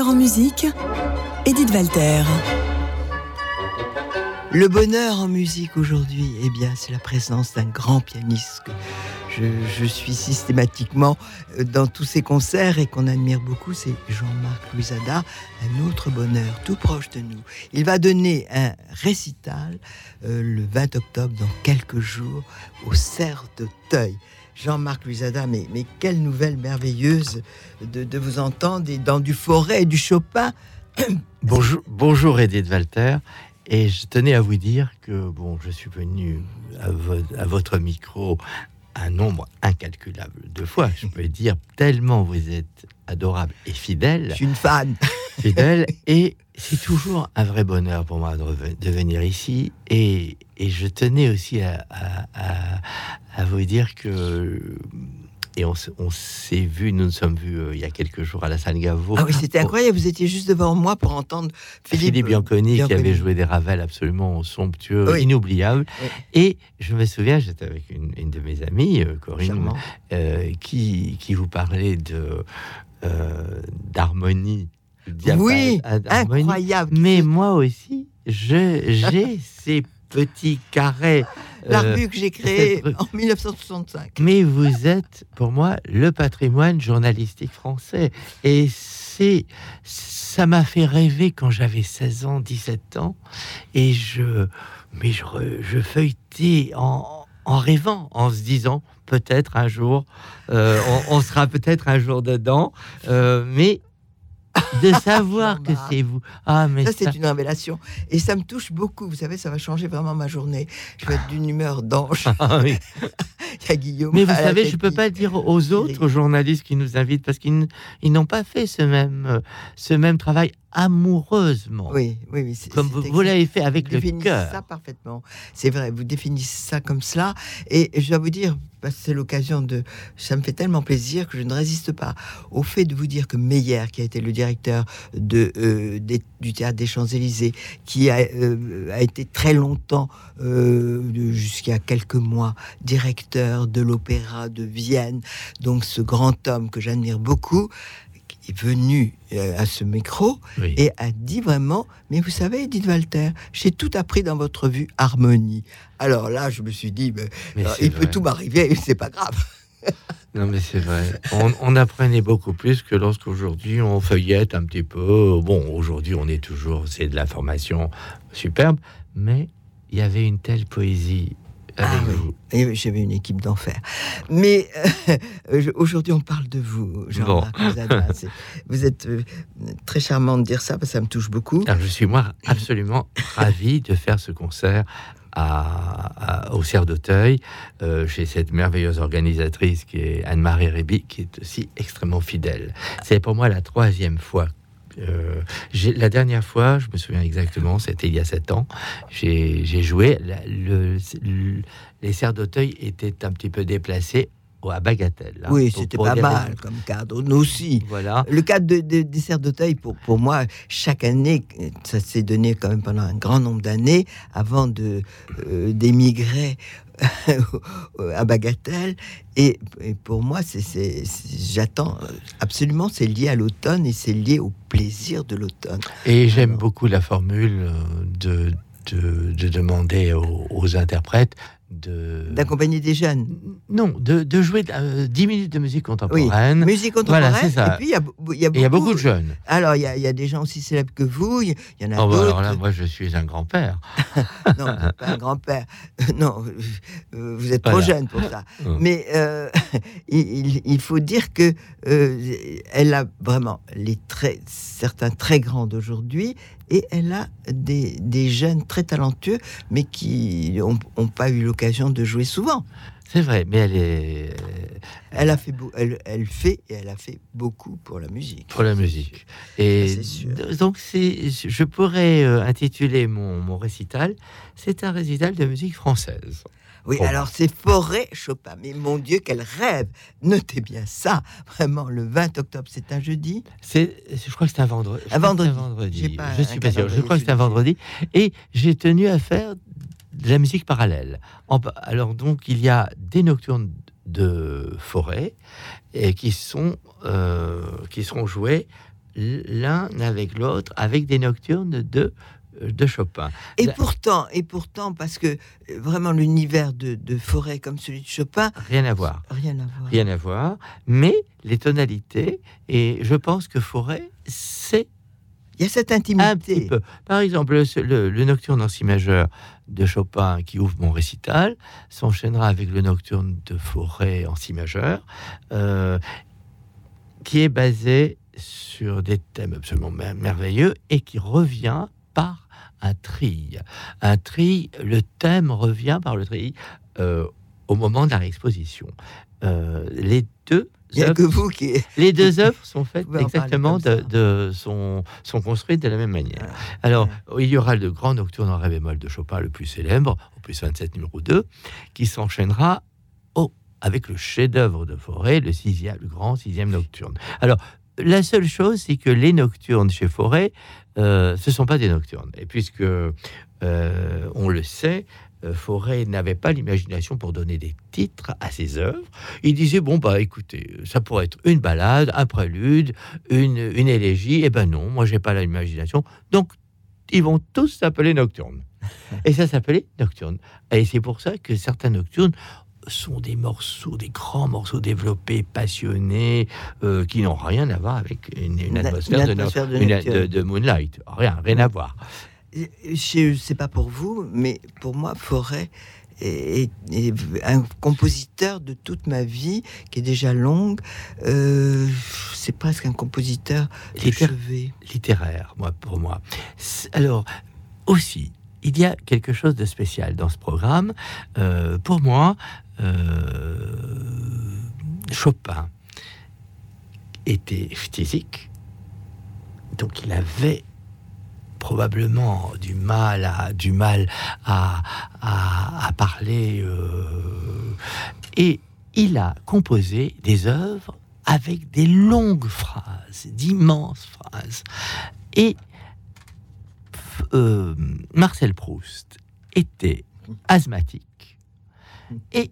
En musique, Edith Walter. Le bonheur en musique aujourd'hui, eh bien, c'est la présence d'un grand pianiste que je, suis systématiquement euh, dans tous ses concerts et qu'on admire beaucoup, c'est Jean-Marc Louisada, un autre bonheur tout proche de nous. Il va donner un récital euh, le 20 octobre, dans quelques jours, au Cerf d'Auteuil. Jean-Marc Louisada, mais, mais quelle nouvelle merveilleuse de, de vous entendre et dans du Forêt et du Chopin. Bonjour, bonjour Edith Walter. Et je tenais à vous dire que bon, je suis venu à, vo- à votre micro un nombre incalculable de fois. Je peux dire tellement vous êtes adorable et Je fidèle, suis une fan. fidèle. et c'est toujours un vrai bonheur pour moi de, venir ici. Et, et je tenais aussi à, à- à- à vous dire que et on, s'est vu, nous nous sommes vus euh, il y a quelques jours à la salle Gaveau. Ah oui, c'était incroyable. Vous étiez juste devant moi pour entendre Philippe, Philippe, Bianconi, qui avait joué des Ravel absolument somptueux, Oui. inoubliables. Oui. Et je me souviens, j'étais avec une, une de mes amies, euh, Corinne, euh, qui, qui vous parlait de euh, d'harmonie. Oui, incroyable. Mais moi aussi, je- j'ai ces petits carrés. euh, L'arbu que j'ai créé cette rue. en 1965. mais vous êtes, pour moi, le patrimoine journalistique français. Et c'est, ça m'a fait rêver quand j'avais 16 ans, 17 ans. Et je, mais je, je feuilletais en, en rêvant, en se disant, peut-être un jour, euh, on, on sera peut-être un jour dedans. Euh, mais de savoir que c'est vous. Ah, mais Ça, ça, c'est une révélation. Et ça me touche beaucoup. Vous savez, ça va changer vraiment ma journée. Je vais être d'une humeur d'ange. Ah oui. Il y a Guillaume. Mais vous savez, je peux qui- pas dire aux autres journalistes qui nous invitent parce qu'ils n'ont pas fait ce même, euh, ce même travail amoureusement, Oui, oui, oui. c'est- comme vous, l'avez fait avec Vous le définissez ça cœur. parfaitement. C'est vrai, vous définissez ça comme cela. Et je dois vous dire, parce que c'est l'occasion de. Ça me fait tellement plaisir que je ne résiste pas au fait de vous dire que Meyer, qui a été le directeur de, euh, des- du théâtre des Champs-Élysées, qui a, euh, a été très longtemps, euh, jusqu'à quelques mois, directeur de l'opéra de Vienne, donc ce grand homme que j'admire beaucoup, est venu euh, à ce micro Oui. et a dit vraiment, mais vous savez, Edith Walter, j'ai tout appris dans votre vue harmonie. Alors là, je me suis dit, mais, Mais alors, c'est il peut tout m'arriver, c'est pas grave. Non, mais c'est vrai. On, on apprenait beaucoup plus que lorsqu'aujourd'hui on feuillette un petit peu. Bon, aujourd'hui on est toujours, c'est de l'information superbe, mais il y avait une telle poésie Ah oui. vous. J'avais une équipe d'enfer. Mais euh, aujourd'hui, on parle de vous, Jean-Marc Vous êtes euh, très charmant de dire ça, parce que ça me touche beaucoup. Alors, je suis moi absolument ravi de faire ce concert à, à- au Cerf d'Auteuil euh, chez cette merveilleuse organisatrice qui est Anne-Marie Réby, qui est aussi extrêmement fidèle. C'est pour moi la troisième fois. Euh, la dernière fois, je me souviens exactement, c'était il y a sept ans. J'ai joué. la- le- le- les Cerfs d'Auteuil étaient un petit peu déplacés à Bagatelle. hein, oui, c'était pas mal comme cadre. Nous aussi. Voilà. Le cadre de, de, des serres d'Auteuil, pour, pour moi, chaque année, ça s'est donné quand même pendant un grand nombre d'années avant de euh, d'émigrer à Bagatelle. Et, et pour moi, c'est, j'attends absolument, c'est lié à l'automne et c'est lié au plaisir de l'automne. Et j'aime beaucoup la formule euh, de, de, de demander aux, aux interprètes de... D'accompagner des jeunes. Non, de, de jouer euh, 10 minutes de musique contemporaine. Musique contemporaine. Voilà, c'est ça. Et puis, il y a, y y beaucoup de jeunes. Alors, il y, a, il y a des gens aussi célèbres que vous, il y en a Oh, bah, d'autres. alors là, moi, je suis un grand-père. Non, pas un grand-père. Non, euh, vous êtes trop jeune pour ça. Hum. Mais euh, il faut dire que euh, elle a vraiment les très, certains très grands d'aujourd'hui et elle a des, des jeunes très talentueux, mais qui n'ont pas eu l'occasion de jouer souvent. C'est vrai, mais elle est Elle a fait, elle, elle fait et elle a fait beaucoup pour la musique. pour la musique. Et Ça, donc, c'est, je pourrais euh, intituler mon, mon récital, c'est un récital de musique française. Oui, Bon. alors c'est Forêt Chopin. Mais mon Dieu, quel rêve Notez bien ça. Vraiment, le 20 octobre, c'est un jeudi? C'est, je crois que c'est un vendredi. Un que c'est vendredi. Pas Je un suis pas sûr. Je crois que c'est un vendredi. Et j'ai tenu à faire de la musique parallèle. En alors donc, il y a des nocturnes de forêt et qui sont euh, qui seront joués l'un avec l'autre avec des nocturnes de de Chopin. Et pourtant, et pourtant, parce que euh, vraiment l'univers de, de forêt comme celui de Chopin, Rien à voir. rien à voir. Rien à voir. Mais les tonalités, et je pense que Forêt, c'est Il y a cette un petit intimité. peu. Par exemple, le, le- le nocturne en si majeur de Chopin qui ouvre mon récital s'enchaînera avec le nocturne de Forêt en si majeur, euh, qui est basé sur des thèmes absolument mer- merveilleux et qui revient par un tri. Un tri, le thème revient par le tri euh, au moment de la réexposition. Euh, les deux Il n'y a œuvres que vous qui. les deux œuvres sont faites exactement de, sont, sont construites de la même manière. Ouais. Alors, il y aura le grand nocturne en ré bémol de Chopin, le plus célèbre, au plus 27 numéro 2, qui s'enchaînera au- avec le chef-d'œuvre de Forêt, le, sixième, le grand sixième nocturne. Alors, la seule chose, c'est que les nocturnes chez Forêt, euh, ce ne sont pas des nocturnes. Et puisque, euh, on le sait, euh, Forêt n'avait pas l'imagination pour donner des titres à ses œuvres. Il disait bon bah écoutez, ça pourrait être une balade, un prélude, une, une élégie. Eh ben non, moi j'ai pas l'imagination. Donc ils vont tous s'appeler nocturnes. Et ça s'appelait nocturne. Et c'est pour ça que certains nocturnes sont des morceaux, des grands morceaux développés, passionnés, euh, qui n'ont rien à voir avec une, une Une- atmosphère, de, no- atmosphère de une- nocturne. de- de Moonlight. Rien, rien à voir. Je sais pas pour vous, mais pour moi, Forêt est, est un compositeur de toute ma vie, qui est déjà longue. Euh, c'est presque un compositeur Littér- littéraire, moi, pour moi. Alors, aussi, il y a quelque chose de spécial dans ce programme. Euh, pour moi, Chopin était physique, donc il avait probablement du mal à du mal à, à, parler euh, et il a composé des œuvres avec des longues phrases, d'immenses phrases. Et euh, Marcel Proust était asthmatique. Et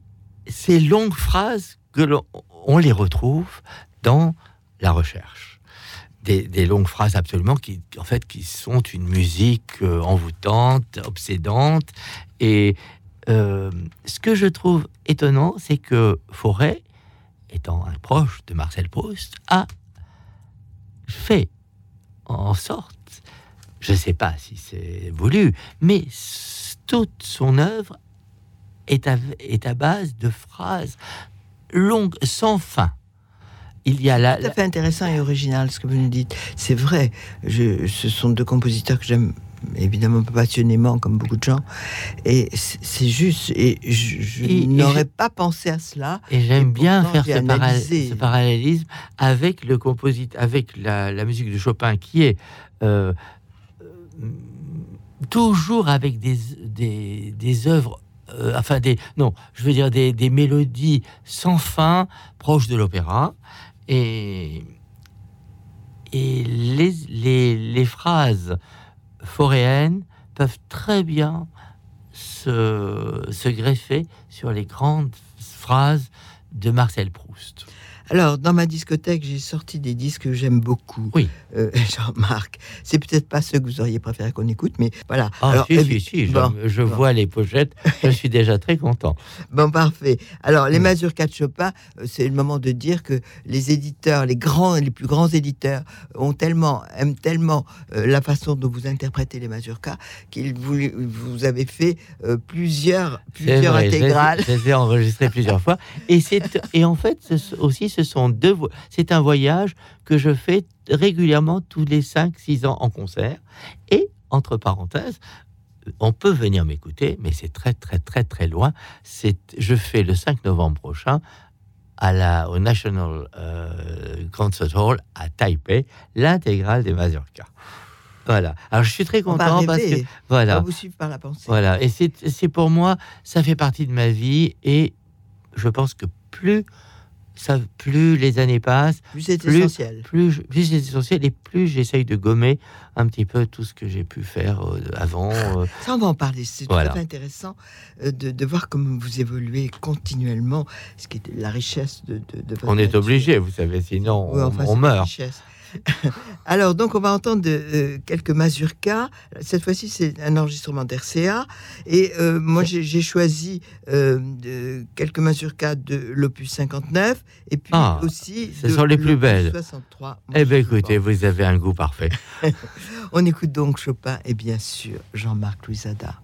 ces longues phrases, que l'on on les retrouve dans la recherche. Des, longues phrases absolument qui, en fait, qui sont une musique euh, envoûtante, obsédante. Et euh, ce que je trouve étonnant, c'est que Forêt, étant un proche de Marcel Proust, a fait en sorte, je ne sais pas si c'est voulu, mais toute son œuvre est à, est à base de phrases longues, sans fin. Il y a la, Tout à fait intéressant et original ce que vous nous dites. C'est vrai, je, ce sont deux compositeurs que j'aime évidemment passionnément, comme beaucoup de gens. Et c'est juste, et je, n'aurais pas pensé à cela. Et j'aime bien faire ce, para- analysé. ce parallélisme avec le composite, avec la, la musique de Chopin, qui est euh, euh, toujours avec des, des, des œuvres, euh, enfin des, non, je veux dire des, mélodies sans fin, proches de l'opéra, et les, phrases foréennes peuvent très bien se greffer sur les grandes phrases de Marcel Proust. Alors, dans ma discothèque, j'ai sorti des disques que j'aime beaucoup. Oui. Euh, Jean-Marc, c'est peut-être pas ceux que vous auriez préféré qu'on écoute, mais voilà. Ah, Alors, si, évi- si, si, je, bon, je bon. vois les pochettes, je suis déjà très content. Bon, parfait. Alors, les Oui. mazurkas de Chopin, euh, c'est le moment de dire que les éditeurs, les grands, les plus grands éditeurs, ont tellement, aiment tellement euh, la façon dont vous interprétez les mazurkas qu'ils vous, vous avez fait euh, plusieurs, plusieurs vrai, intégrales. Je les ai enregistrées plusieurs fois. Et, c'est, et en fait, aussi, ce sont deux. C'est un voyage que je fais régulièrement tous les 5-6 ans en concert. Et, entre parenthèses, on peut venir m'écouter, mais c'est très, très, très, très loin. C'est, je fais le 5 novembre prochain à la, au National euh, Concert Hall à Taipei, l'intégrale des Mazurkas. Voilà. Alors, je suis très content parce que. On Voilà. va vous suivre par la pensée. Voilà, et c'est c'est pour moi, ça fait partie de ma vie, et je pense que plus, ça, plus les années passent, Plus c'est Plus- essentiel. plus, c'est essentiel, et plus j'essaye de gommer un petit peu tout ce que j'ai pu faire euh, avant. euh. Ça, on va en parler. C'est Voilà. tout à fait intéressant euh, de, de voir comment vous évoluez continuellement, ce qui est la richesse de, de, de votre on est obligé, vous savez, sinon Oui, on, enfin, meurt. richesse. Alors, donc, on va entendre euh, quelques mazurkas. Cette fois-ci, c'est un enregistrement d'RCA. Et euh, moi, j'ai choisi euh, quelques mazurkas de l'opus 59. Et puis Ah, aussi. ce de sont les plus belles. 63. Eh bien, écoutez, vous avez un goût parfait. On écoute donc Chopin et bien sûr Jean-Marc Louisada.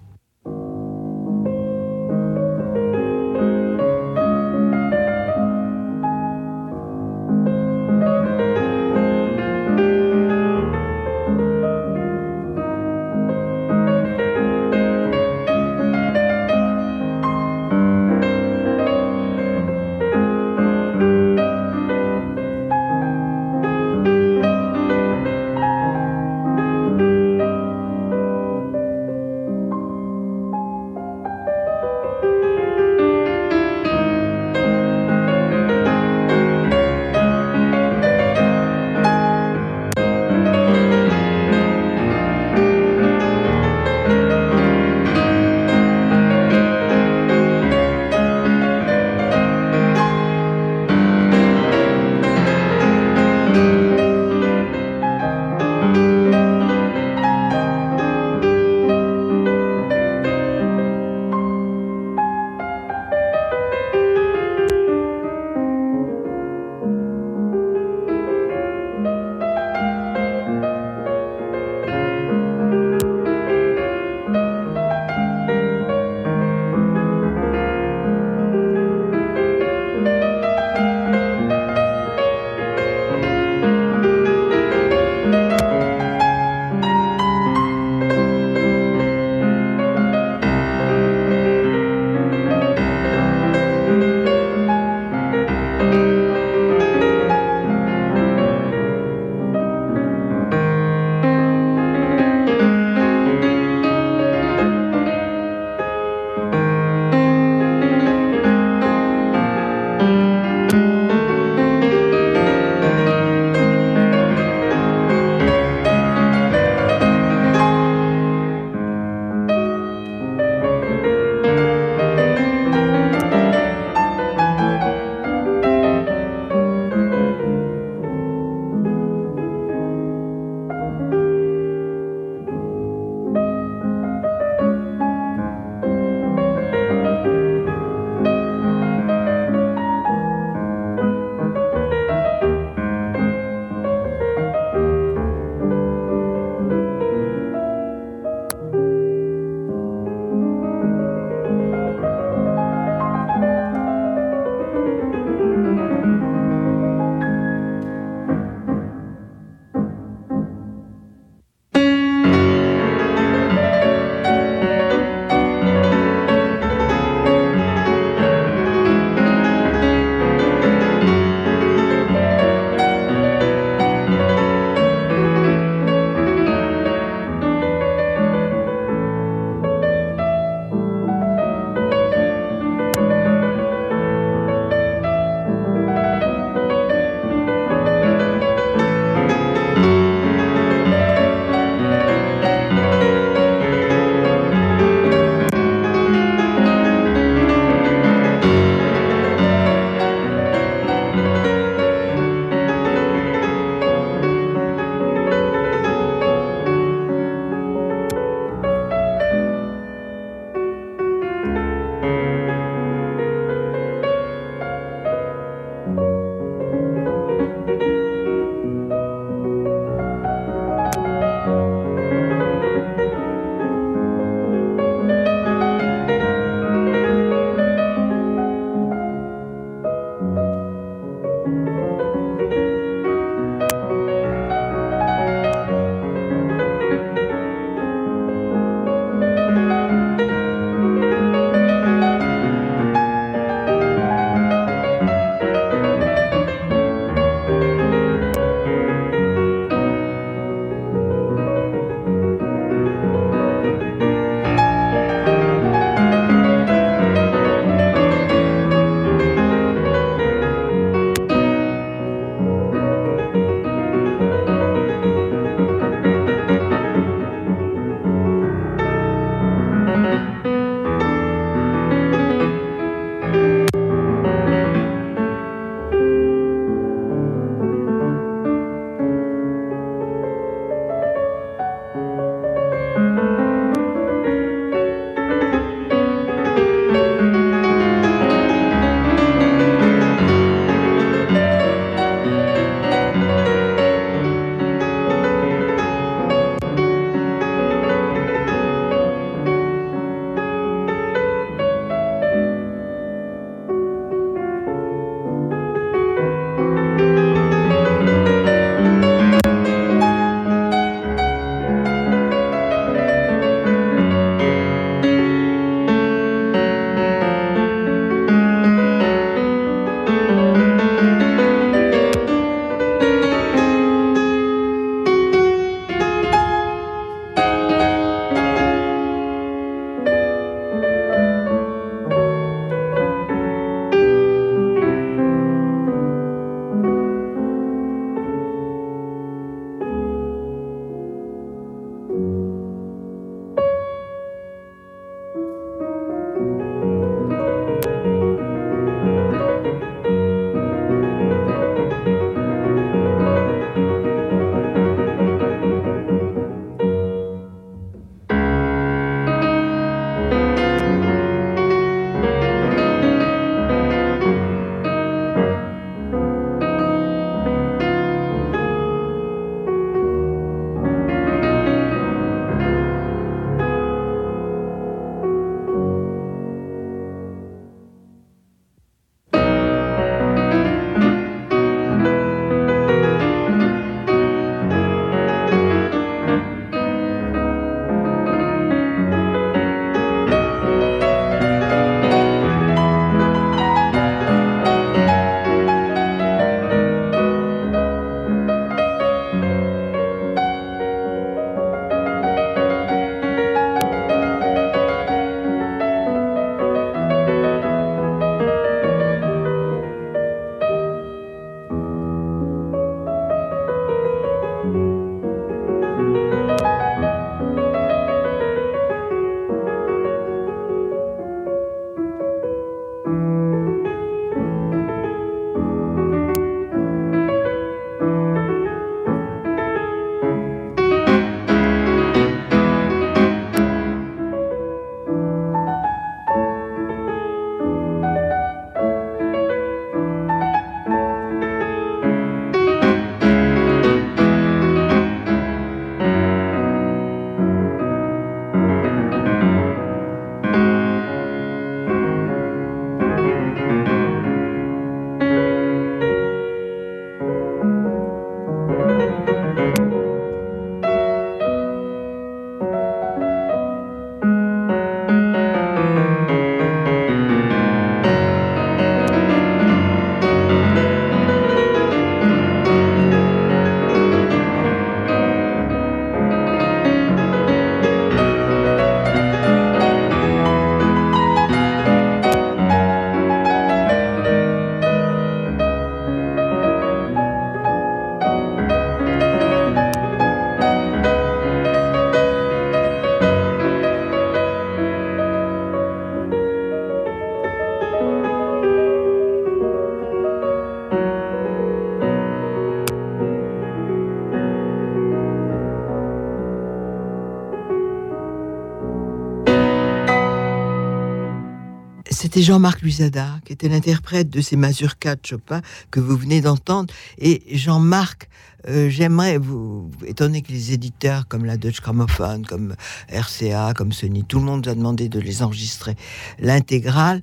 Jean-Marc Luisada, qui était l'interprète de ces mazurkas de Chopin que vous venez d'entendre. Et Jean-Marc, euh, j'aimerais vous, étant donné que les éditeurs comme la Deutsche Grammophon, comme RCA, comme Sony, tout le monde a demandé de les enregistrer l'intégrale.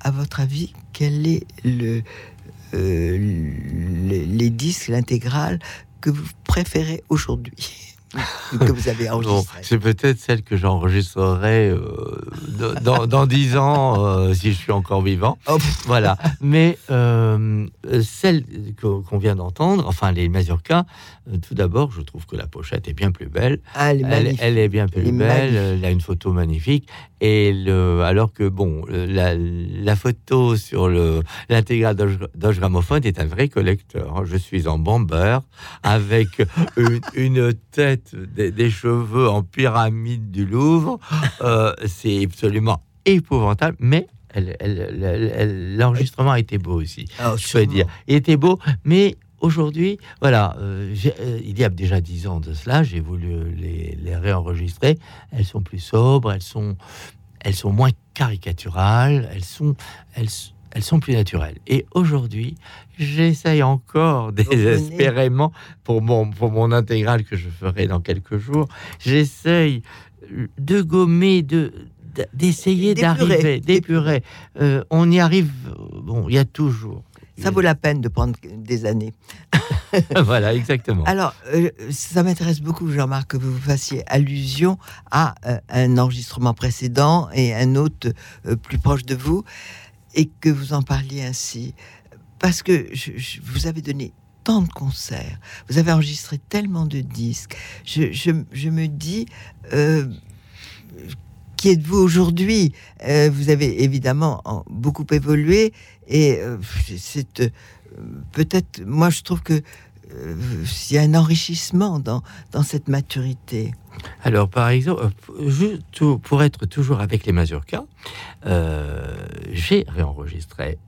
À votre avis, quel est le, euh, les disques, l'intégrale que vous préférez aujourd'hui? que vous avez C'est peut-être celle que j'enregistrerai euh, dans dix ans euh, si je suis encore vivant. Oh. Voilà. Mais euh, celle qu'on vient d'entendre, enfin les mazurkas, tout d'abord, je trouve que la pochette est bien plus belle. Ah, elle, est elle, est bien plus belle. Elle a une photo magnifique. Et le, alors que bon, la, la photo sur l'intégrale Dodge Gramophone est un vrai collecteur. Je suis en bomber avec une, une tête des, cheveux en pyramide du Louvre. Euh, c'est absolument épouvantable, mais l'enregistrement a été beau aussi. Ah, je peux dire. Il était beau, mais aujourd'hui, voilà, euh, euh, il y a déjà dix ans de cela, j'ai voulu les, les, réenregistrer. Elles sont plus sobres, elles sont, elles sont moins caricaturales, elles sont, elles, elles sont plus naturelles. Et aujourd'hui, j'essaye encore désespérément pour mon, pour mon intégrale que je ferai dans quelques jours, j'essaye de gommer, de d'essayer d'arriver, d'épurer. Euh, on y arrive, bon, il y a toujours. Ça vaut la peine de prendre des années. voilà, exactement. Alors, euh, ça m'intéresse beaucoup, Jean-Marc, que vous fassiez allusion à euh, un enregistrement précédent et un autre plus proche de vous et que vous en parliez ainsi. Parce que vous avez donné tant de concerts, vous avez enregistré tellement de disques. Je, me dis, euh, qui êtes-vous aujourd'hui? Euh, Vous avez évidemment beaucoup évolué et euh, c'est euh, peut-être, moi je trouve que il y a un enrichissement dans, dans cette maturité. Alors, par exemple, pour être toujours avec les mazurkas, j'ai réenregistré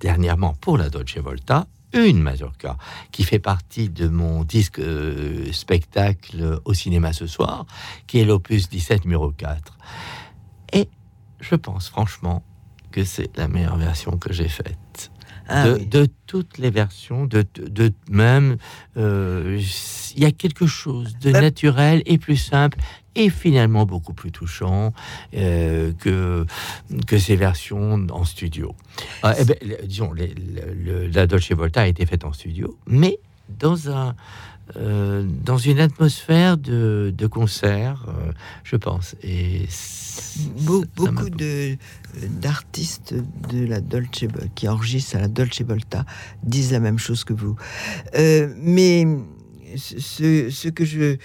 dernièrement pour la Dolce Volta une mazurka qui fait partie de mon disque euh, spectacle au cinéma ce soir, qui est l'opus 17 numéro 4. Et je pense franchement que c'est la meilleure version que j'ai faite. Ah de, toutes les versions, de, de même, euh, il y a quelque chose de naturel et plus simple et finalement beaucoup plus touchant euh, que, que ces versions en studio. Ah, eh ben, disons, la Dolce Volta a été faite en studio, mais dans un euh, dans une atmosphère de, de concert, euh, je pense. Et beaucoup de d'artistes de la Dolce qui enregistrent à la Dolce Volta disent la même chose que vous. Euh, mais ce, ce, que je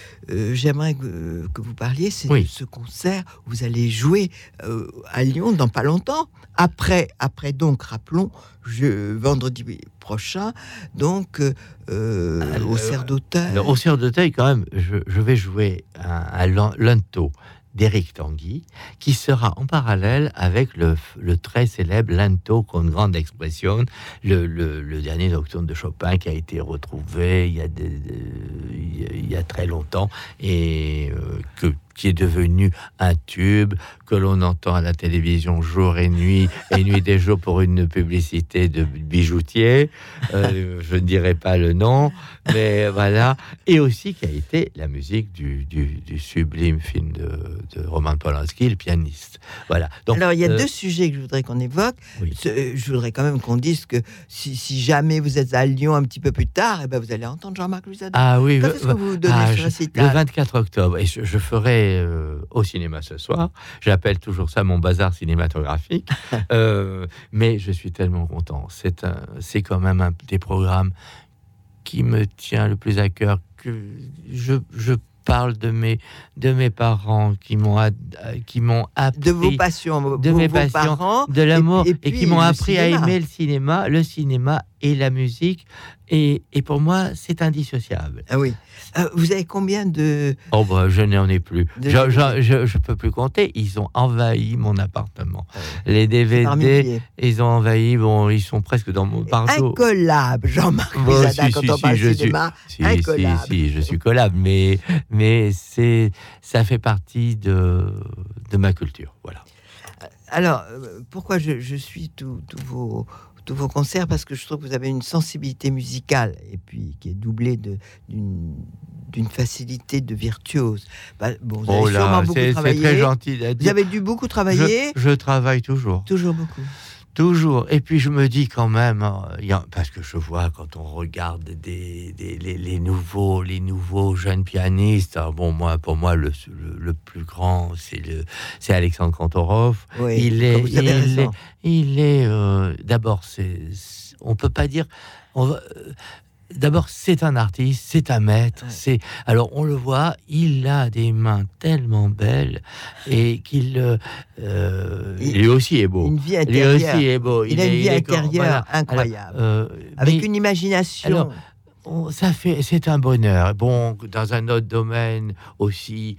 j'aimerais que, vous parliez, c'est de ce concert où vous allez jouer à Lyon dans pas longtemps. Après, après donc, rappelons, je, vendredi prochain, donc euh, au Cerf d'Auteuil. Au Cerf d'Auteuil, quand même, je, je, vais jouer à, à Lanto d'Éric Tanguy, qui sera en parallèle avec le, très célèbre Lento con grande expression, le, dernier nocturne de Chopin qui a été retrouvé il y a, il y a très longtemps et euh, que qui est devenu un tube que l'on entend à la télévision jour et nuit, et nuit des jours pour une publicité de bijoutier. Euh, je ne dirai pas le nom, mais voilà. Et aussi qui a été la musique du, du, sublime film de, de, Roman Polanski, le pianiste. Voilà. Donc, Alors, il y a euh, deux sujets que je voudrais qu'on évoque. Je voudrais quand même qu'on dise que si, jamais vous êtes à Lyon un petit peu plus tard, et eh ben vous allez entendre Jean-Marc Louisada. Ah oui, Quand est-ce que vous donnez ah, Le 24 octobre. Et je, je ferai euh, au cinéma ce soir. J'appelle toujours ça mon bazar cinématographique. Euh, mais je suis tellement content. C'est c'est quand même un des programmes qui me tient le plus à cœur. Que je, je parle de mes de mes parents qui m'ont qui m'ont appris de vos passions, de mes passions, de l'amour et, qui m'ont appris à aimer le cinéma, le cinéma et la musique. Et, et pour moi, c'est indissociable. Ah oui. Euh, vous avez combien de... Oh, bah, je n'en ai plus. Je, je, peux plus compter. Ils ont envahi mon appartement. Ah Les DVD, ils ont envahi, bon, ils sont presque dans mon partout. Incollable, Jean-Marc bon, si, quand si, on parle je cinéma, suis, incollable. Si, je suis collable, mais, mais ça fait partie de, de ma culture. Voilà. Alors, euh, pourquoi je, je suis tous vos, tous vos concerts Parce que je trouve que vous avez une sensibilité musicale et puis qui est doublée d'une facilité de virtuose. Bah, bon, vous avez Oh sûrement là, beaucoup travaillé. très gentil Vous avez dû beaucoup travailler, Je, je travaille toujours, toujours beaucoup. Toujours. Et puis je me dis quand même, hein, parce que je vois quand on regarde des, des- les, les nouveaux, les nouveaux jeunes pianistes. hein, bon, moi, pour moi, le, le, le plus grand, c'est le, c'est Alexandre Kantorov. Oui, il est, il est, il est. euh, D'abord, c'est, on peut pas dire. On va, euh, D'abord, c'est un artiste, c'est un maître. Ouais. C'est alors on le voit, il a des mains tellement belles et qu'il euh, euh, Il- lui aussi est beau. Une vie Lui intérieure. aussi est beau. Il a une est- vie intérieure voilà. incroyable. Alors, euh, Avec mais- une imagination. alors, on- ça fait, c'est un bonheur. Bon, dans un autre domaine aussi,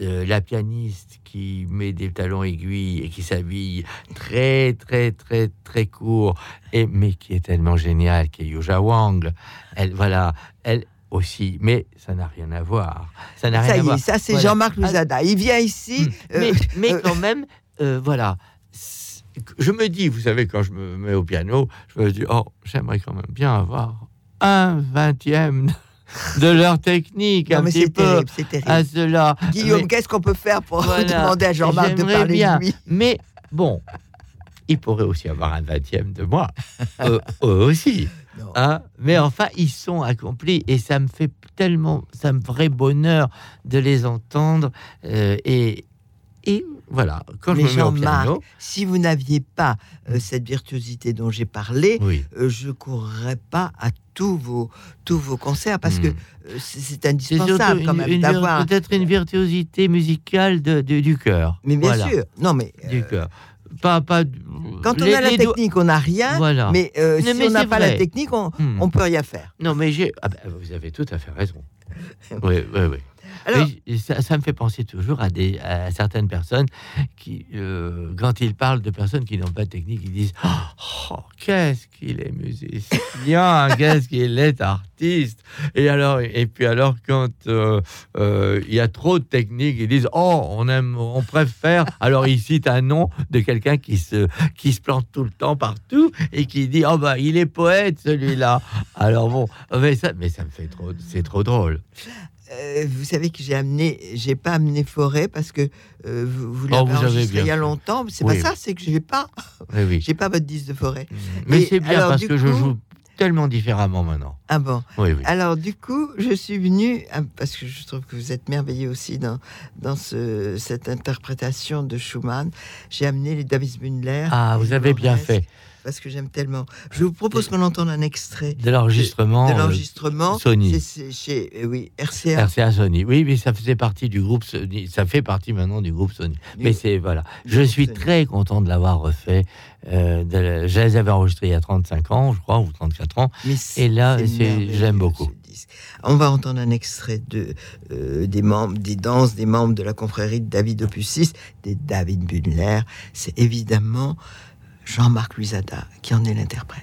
euh, la pianiste qui met des talons aiguilles et qui s'habille très, très, très, très court, et mais qui est tellement géniale, qui est Yuja Wang. Elle, voilà, elle aussi, mais ça n'a rien à voir. Ça n'a rien ça à y voir. est, ça c'est Voilà. Jean-Marc Luzada. Il vient ici. Mm. euh, mais, mais euh, quand même, euh, voilà. Je me dis, vous savez, quand je me mets au piano, je me dis, oh, j'aimerais quand même bien avoir un vingtième de leur technique, non, un mais petit peu terrible, à cela. Guillaume, qu'est-ce qu'on peut faire pour Voilà. demander à Jean-Marc de parler bien. de lui Mais bon, il pourrait aussi avoir un vingtième de moi, eux, eux aussi. Hein, mais enfin, ils sont accomplis et ça me fait tellement, ça me ferait bonheur de les entendre. euh, et, et voilà, quand Mais je me mets au Jean-Marc, piano, si vous n'aviez pas euh, cette virtuosité dont j'ai parlé, oui, euh, je courrais pas à tous vos tous vos concerts parce que Hmm. euh, c'est- indispensable quand même d'avoir. peut-être une virtuosité musicale de, de- du cœur. Mais bien Voilà, sûr, non mais euh, du cœur. Pas, pas. quand on a la technique, on n'a rien. Voilà. Mais euh, Non, si mais on n'a pas la technique, on Hmm. on peut rien faire. Non, mais j'ai. ah ben, vous avez tout à fait raison. Oui, oui, oui. Ça, me fait penser toujours à, certaines personnes qui, euh, quand ils parlent de personnes qui n'ont pas de technique, ils disent Oh, qu'est-ce qu'il est musicien, qu'est-ce qu'il est artiste. Et alors, et puis alors, quand euh, euh, il y a trop de technique, ils disent Oh, on aime, on préfère. Alors, ils citent un nom de quelqu'un qui se, qui se plante tout le temps partout et qui dit Oh, bah, il est poète celui-là. Alors, bon, mais ça, mais ça me fait trop, c'est trop drôle. Euh, vous savez que j'ai amené, j'ai pas amené Forêt parce que euh, vous, vous Oh, l'avez avez enregistré il y a longtemps. mais C'est Oui. pas ça, c'est que je l'ai pas, Oui, oui. j'ai pas votre disque de Forêt. Mais Et c'est bien alors, parce que je joue tellement différemment maintenant. Ah bon? Oui, oui. Alors du coup, je suis venue ah, parce que je trouve que vous êtes merveilleux aussi dans dans ce, cette interprétation de Schumann. J'ai amené les Davis Mündler. Ah, vous avez bien fait. Parce que j'aime tellement. Je vous propose qu'on entende un extrait De l'enregistrement. de euh, l'enregistrement. Sony. C'est- chez euh, oui RCA. RCA Sony. Oui, mais ça faisait partie du groupe Sony. Ça fait partie maintenant du groupe Sony. Du- Mais c'est voilà. Je suis Sony. très content de l'avoir refait. Euh, de je les avais enregistrés il y a 35 ans, je crois, ou 34 ans. Mais Et là, j'aime beaucoup. On va entendre un extrait de, euh, des membres, des danses des membres de la confrérie de David Opus 6, des David Bunler. C'est évidemment Jean-Marc Luisada qui en est l'interprète.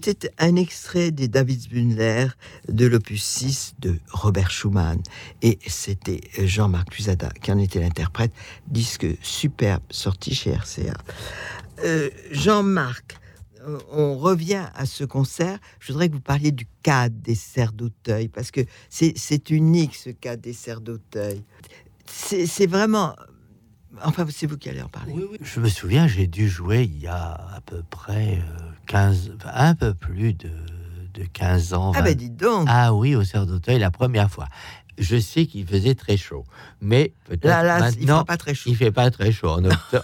C'était un extrait des Davidsbündler de l'opus 6 de Robert Schumann. Et c'était Jean-Marc Luzada qui en était l'interprète. Disque superbe sorti chez RCA. Euh, Jean-Marc, euh, on revient à ce concert. Je voudrais que vous parliez du cadre des serres d'Auteuil, parce que c'est unique ce cadre des serres d'Auteuil. C'est vraiment Enfin, c'est vous qui allez en parler. Je me souviens, j'ai dû jouer il y a à peu près 15, euh, un peu plus de, de 15 ans. Ah ben dites donc Ah oui, au Cerf d'Auteuil, la première fois je sais qu'il faisait très chaud, mais peut-être maintenant, il fait pas très chaud. Il fait pas très chaud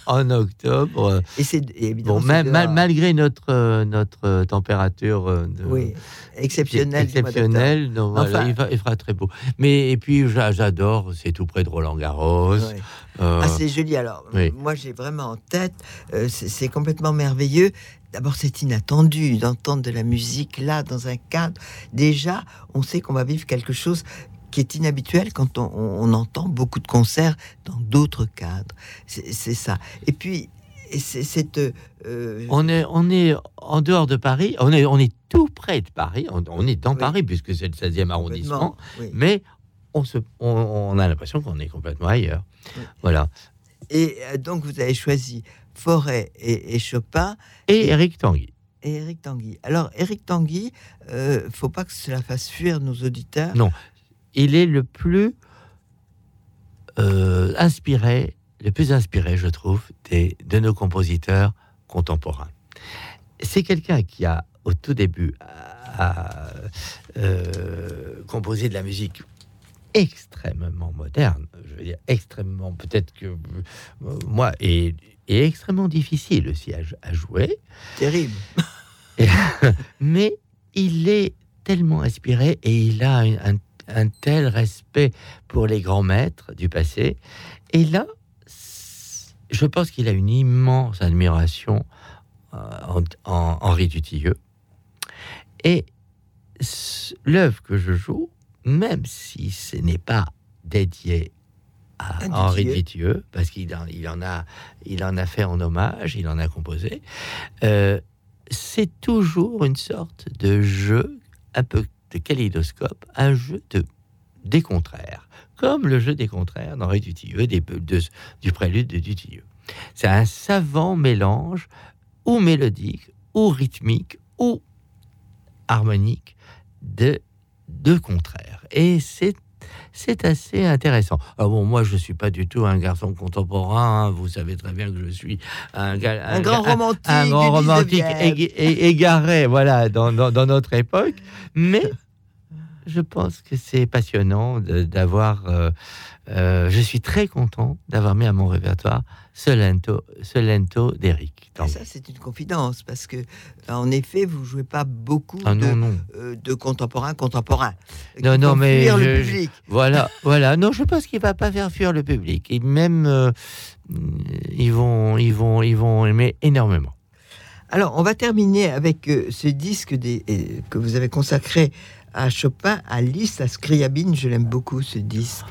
en, octobre. et c'est bon, malgré notre euh, notre température euh, oui, exceptionnelle, exceptionnelle, il, fera très beau. Mais et puis j'adore, c'est tout près de Roland Garros. Euh, ah, c'est joli. Alors, moi, j'ai vraiment en tête, c'est complètement merveilleux. D'abord, c'est inattendu d'entendre de la musique là, dans un cadre. Déjà, on sait qu'on va vivre quelque chose qui est inhabituel quand on, entend beaucoup de concerts dans d'autres cadres. C'est ça. Et puis, c'est cette. Euh, on, est, on est en dehors de Paris, on est, on est tout près de Paris, on, est dans Paris puisque c'est le 16e arrondissement, mais on, se, on, a l'impression qu'on est complètement ailleurs. Voilà. Et euh, donc, vous avez choisi Forêt et, et Chopin Et Eric Tanguy. et Eric Tanguy. Alors, Eric Tanguy, euh, faut pas que cela fasse fuir nos auditeurs. Non. Il est le plus euh, inspiré, le plus inspiré, je trouve, des, de nos compositeurs contemporains. C'est quelqu'un qui a, au tout début, a, euh, composé de la musique extrêmement moderne, je veux dire extrêmement, peut-être que euh, moi, et, et extrêmement difficile aussi à, à jouer. Terrible. mais il est tellement inspiré et il a un, un- un tel respect pour les grands maîtres du passé. Et là, je pense qu'il a une immense admiration euh, en, en Henri Dutilleux. Et l'œuvre que je joue, même si ce n'est pas dédié à Henri Dutilleux. Dutilleux, parce qu'il en, il en a, il en a fait en hommage, il en a composé. euh, c'est toujours une sorte de jeu un peu de kaléidoscope, un jeu de, des contraires, comme le jeu des contraires d'Henri Dutilleux, des, de- du prélude de Dutilleux. C'est un savant mélange ou mélodique, ou rythmique, ou harmonique de deux contraires. Et c'est c'est assez intéressant. Ah bon, moi, je suis pas du tout un garçon contemporain. hein. Vous savez très bien que je suis un, grand romantique. un grand du romantique 19e. ég- é- égaré, voilà, dans, dans- dans notre époque. Mais je pense que c'est passionnant d'avoir. euh, euh, je suis très content d'avoir mis à mon répertoire ce lento, ce lento d'Eric. Ça, c'est une confidence, parce que, en effet, vous jouez pas beaucoup Ah de, non, euh, de contemporains contemporains. qui Non, non, mais fuir je- le je- public. Voilà, voilà. Non, je pense qu'il va pas faire fuir le public. Et même, euh, ils vont, ils vont, ils vont aimer énormément. Alors, on va terminer avec euh, ce disque des, euh, que vous avez consacré à Chopin, à Liszt, à Scriabine. Je l'aime beaucoup, ce disque.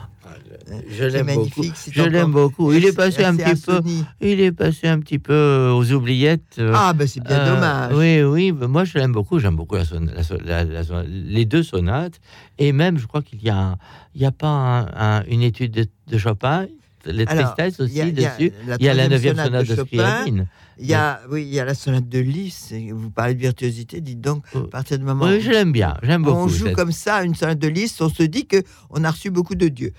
Je l'aime beaucoup. Je l'aime beaucoup. Il est passé un petit peu, il est passé un petit peu aux oubliettes. euh, Ah, ben c'est bien Euh, dommage. Oui, oui, bah, moi je l'aime beaucoup. J'aime beaucoup la son- la la- les deux sonates. Et même, je crois qu'il y a, un- il y a pas un- un- une étude de, de Chopin, les tristesses aussi dessus. Il y a la neuvième sonate sonate de de, Chopin. Scriabine. Il y a, oui, il y a la sonate de et Vous parlez de virtuosité, dites donc, Oh. à partir du moment Oui, je l'aime bien. J'aime beaucoup. on joue cette- comme ça une sonate de Liszt, on se dit que on a reçu beaucoup de Dieu.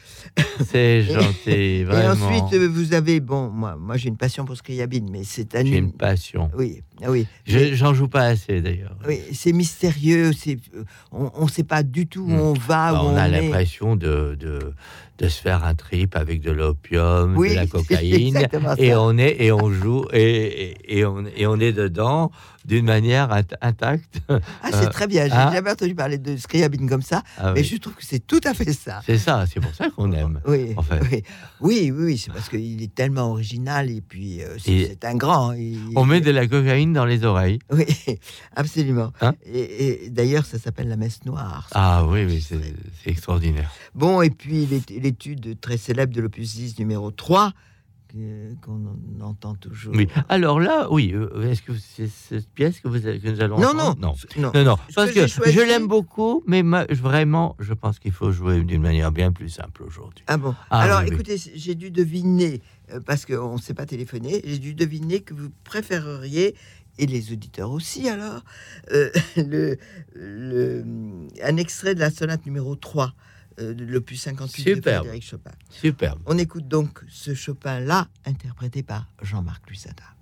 C'est gentil, Et vraiment. ensuite, euh, vous avez, bon, moi, moi j'ai une passion pour Scriabine, mais c'est un. J'ai une passion. Oui, ah oui. Je- J'en joue pas assez d'ailleurs. oui, c'est mystérieux, c'est, euh, on ne sait pas du tout où Hmm. on va, Bah, où on on, a l'impression de, de, de se faire un trip avec de l'opium, Oui, de la cocaïne, et on est et on joue et, et, et on, et on est dedans d'une manière int- intacte. Ah, c'est très bien, j'ai hein jamais entendu parler de Scriabine comme ça, Ah mais oui. je trouve que c'est tout à fait ça. C'est ça, c'est pour ça qu'on aime. Oui, en fait. oui, oui, c'est parce qu'il est tellement original et puis euh, c'est, un grand. il- On met de la cocaïne dans les oreilles. Oui, absolument. Hein et, et d'ailleurs, ça s'appelle la messe noire. Ah oui, oui, c'est extraordinaire. Bon, et puis l'é- l'étude très célèbre de l'opus 10 numéro 3, que- qu'on en- entend toujours. Oui. Alors là, oui, euh, est-ce que c'est cette pièce que, vous, que nous allons Non, non, non. non. Non, non, Ce parce que je l'aime beaucoup, mais ma- vraiment, je pense qu'il faut jouer d'une manière bien plus simple aujourd'hui. Ah bon Ah, Alors oui, oui. écoutez, j'ai dû deviner, euh, parce qu'on ne s'est pas téléphoné, j'ai dû deviner que vous préféreriez, et les auditeurs aussi alors, euh, le, le- un extrait de la sonate numéro 3 euh, de l'opus 58 de Superbe. Frédéric Chopin. Superbe. On écoute donc ce Chopin-là, interprété par Jean-Marc Lussada.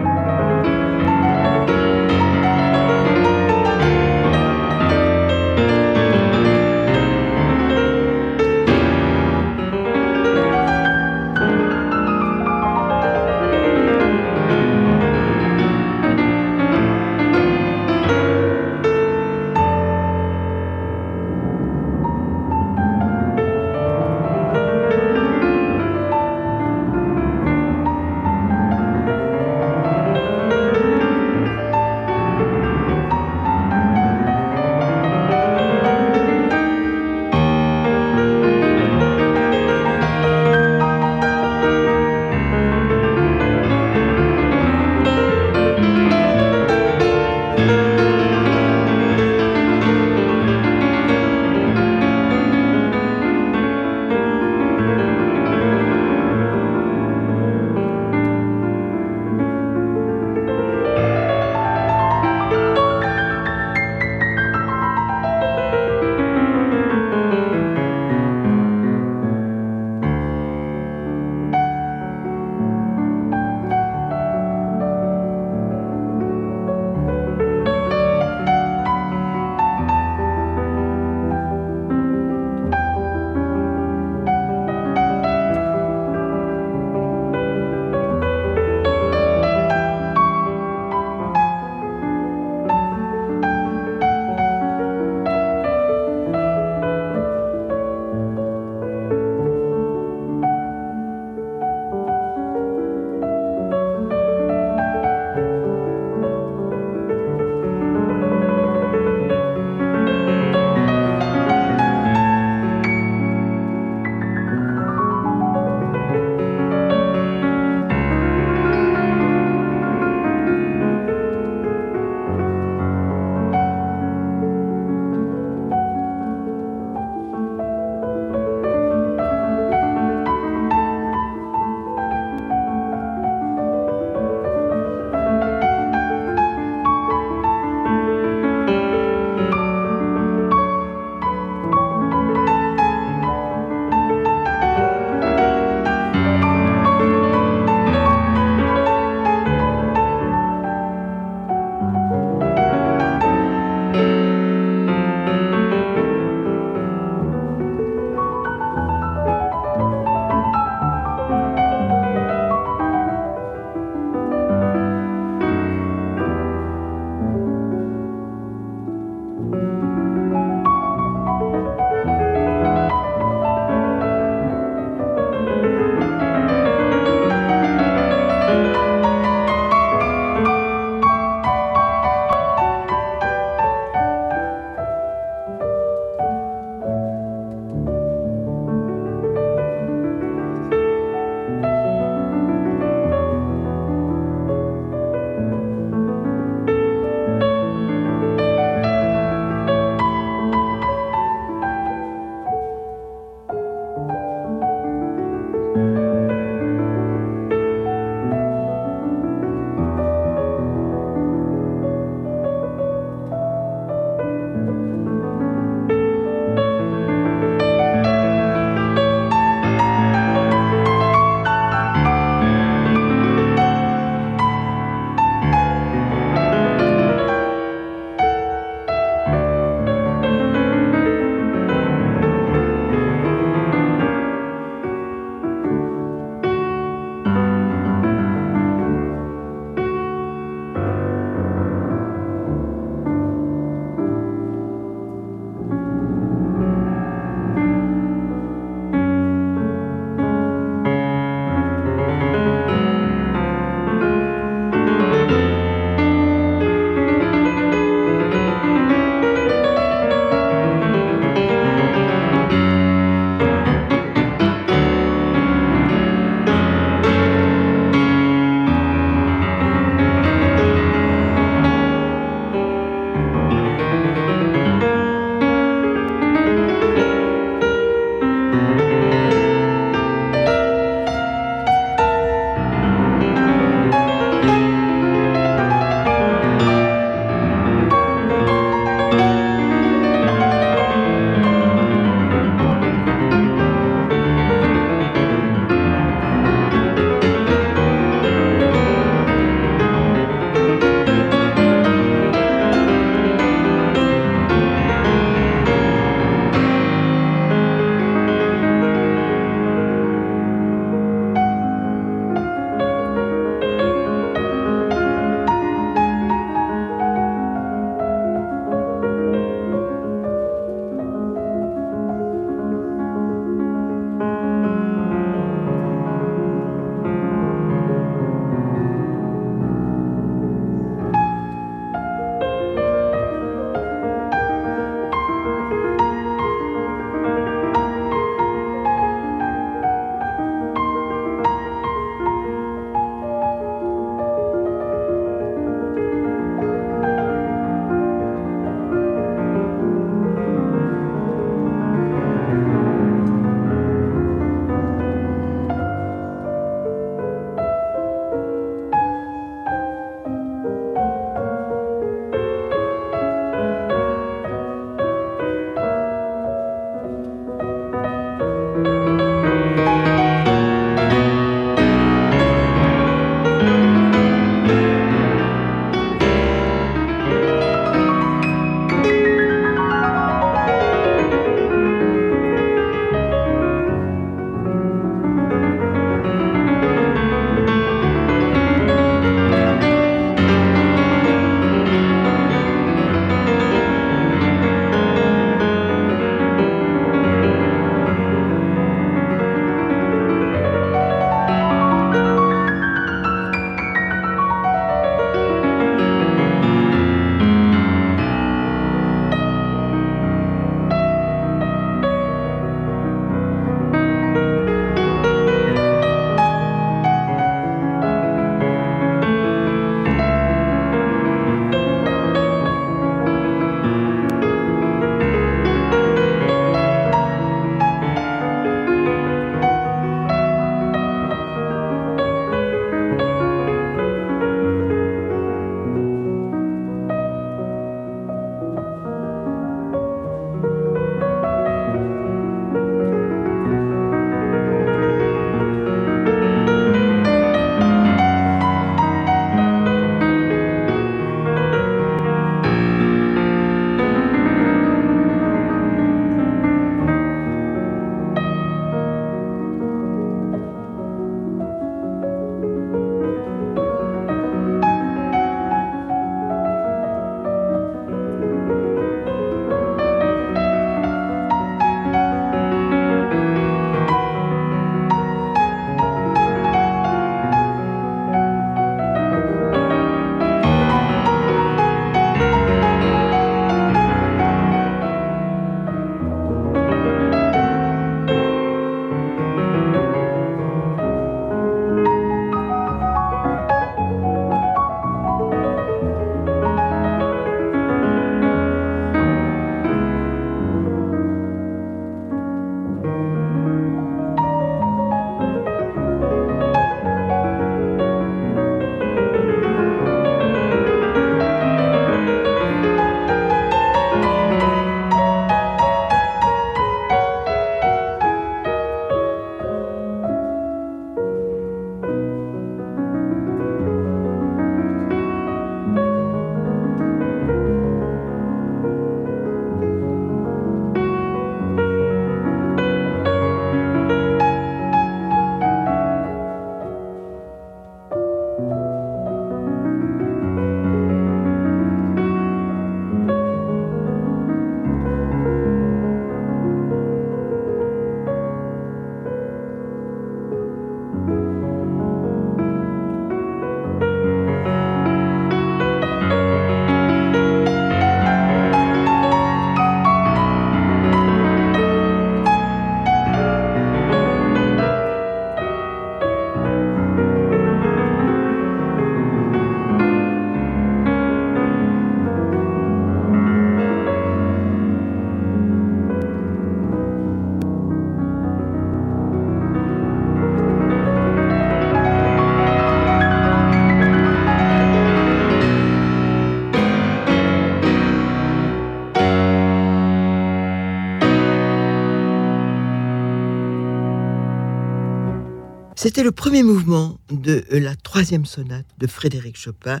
C'était le premier mouvement de la troisième sonate de Frédéric Chopin,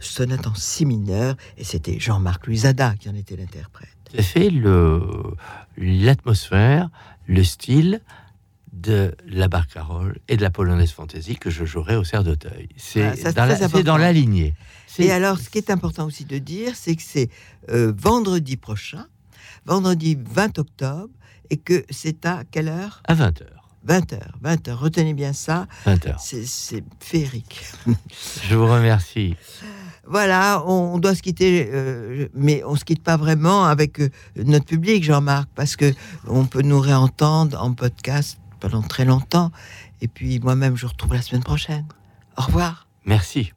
sonate en si mineur, et c'était Jean-Marc Luisada qui en était l'interprète. J'ai fait le l'atmosphère, le style de la barcarolle et de la polonaise fantasy que je jouerai au cerf d'Auteuil. C'est Ah, dans, dans la lignée. Et alors, ce qui est important aussi de dire, c'est que c'est euh, vendredi prochain, vendredi 20 octobre, et que c'est à quelle heure? À 20h. 20h. 20h. Retenez bien ça, 20h. c'est c'est féerique. Je vous remercie. Voilà, on, on doit se quitter, euh, mais on se quitte pas vraiment avec euh, notre public, Jean-Marc, parce que on peut nous réentendre en podcast pendant très longtemps. Et puis moi-même, je vous retrouve la semaine prochaine. Au revoir. Merci.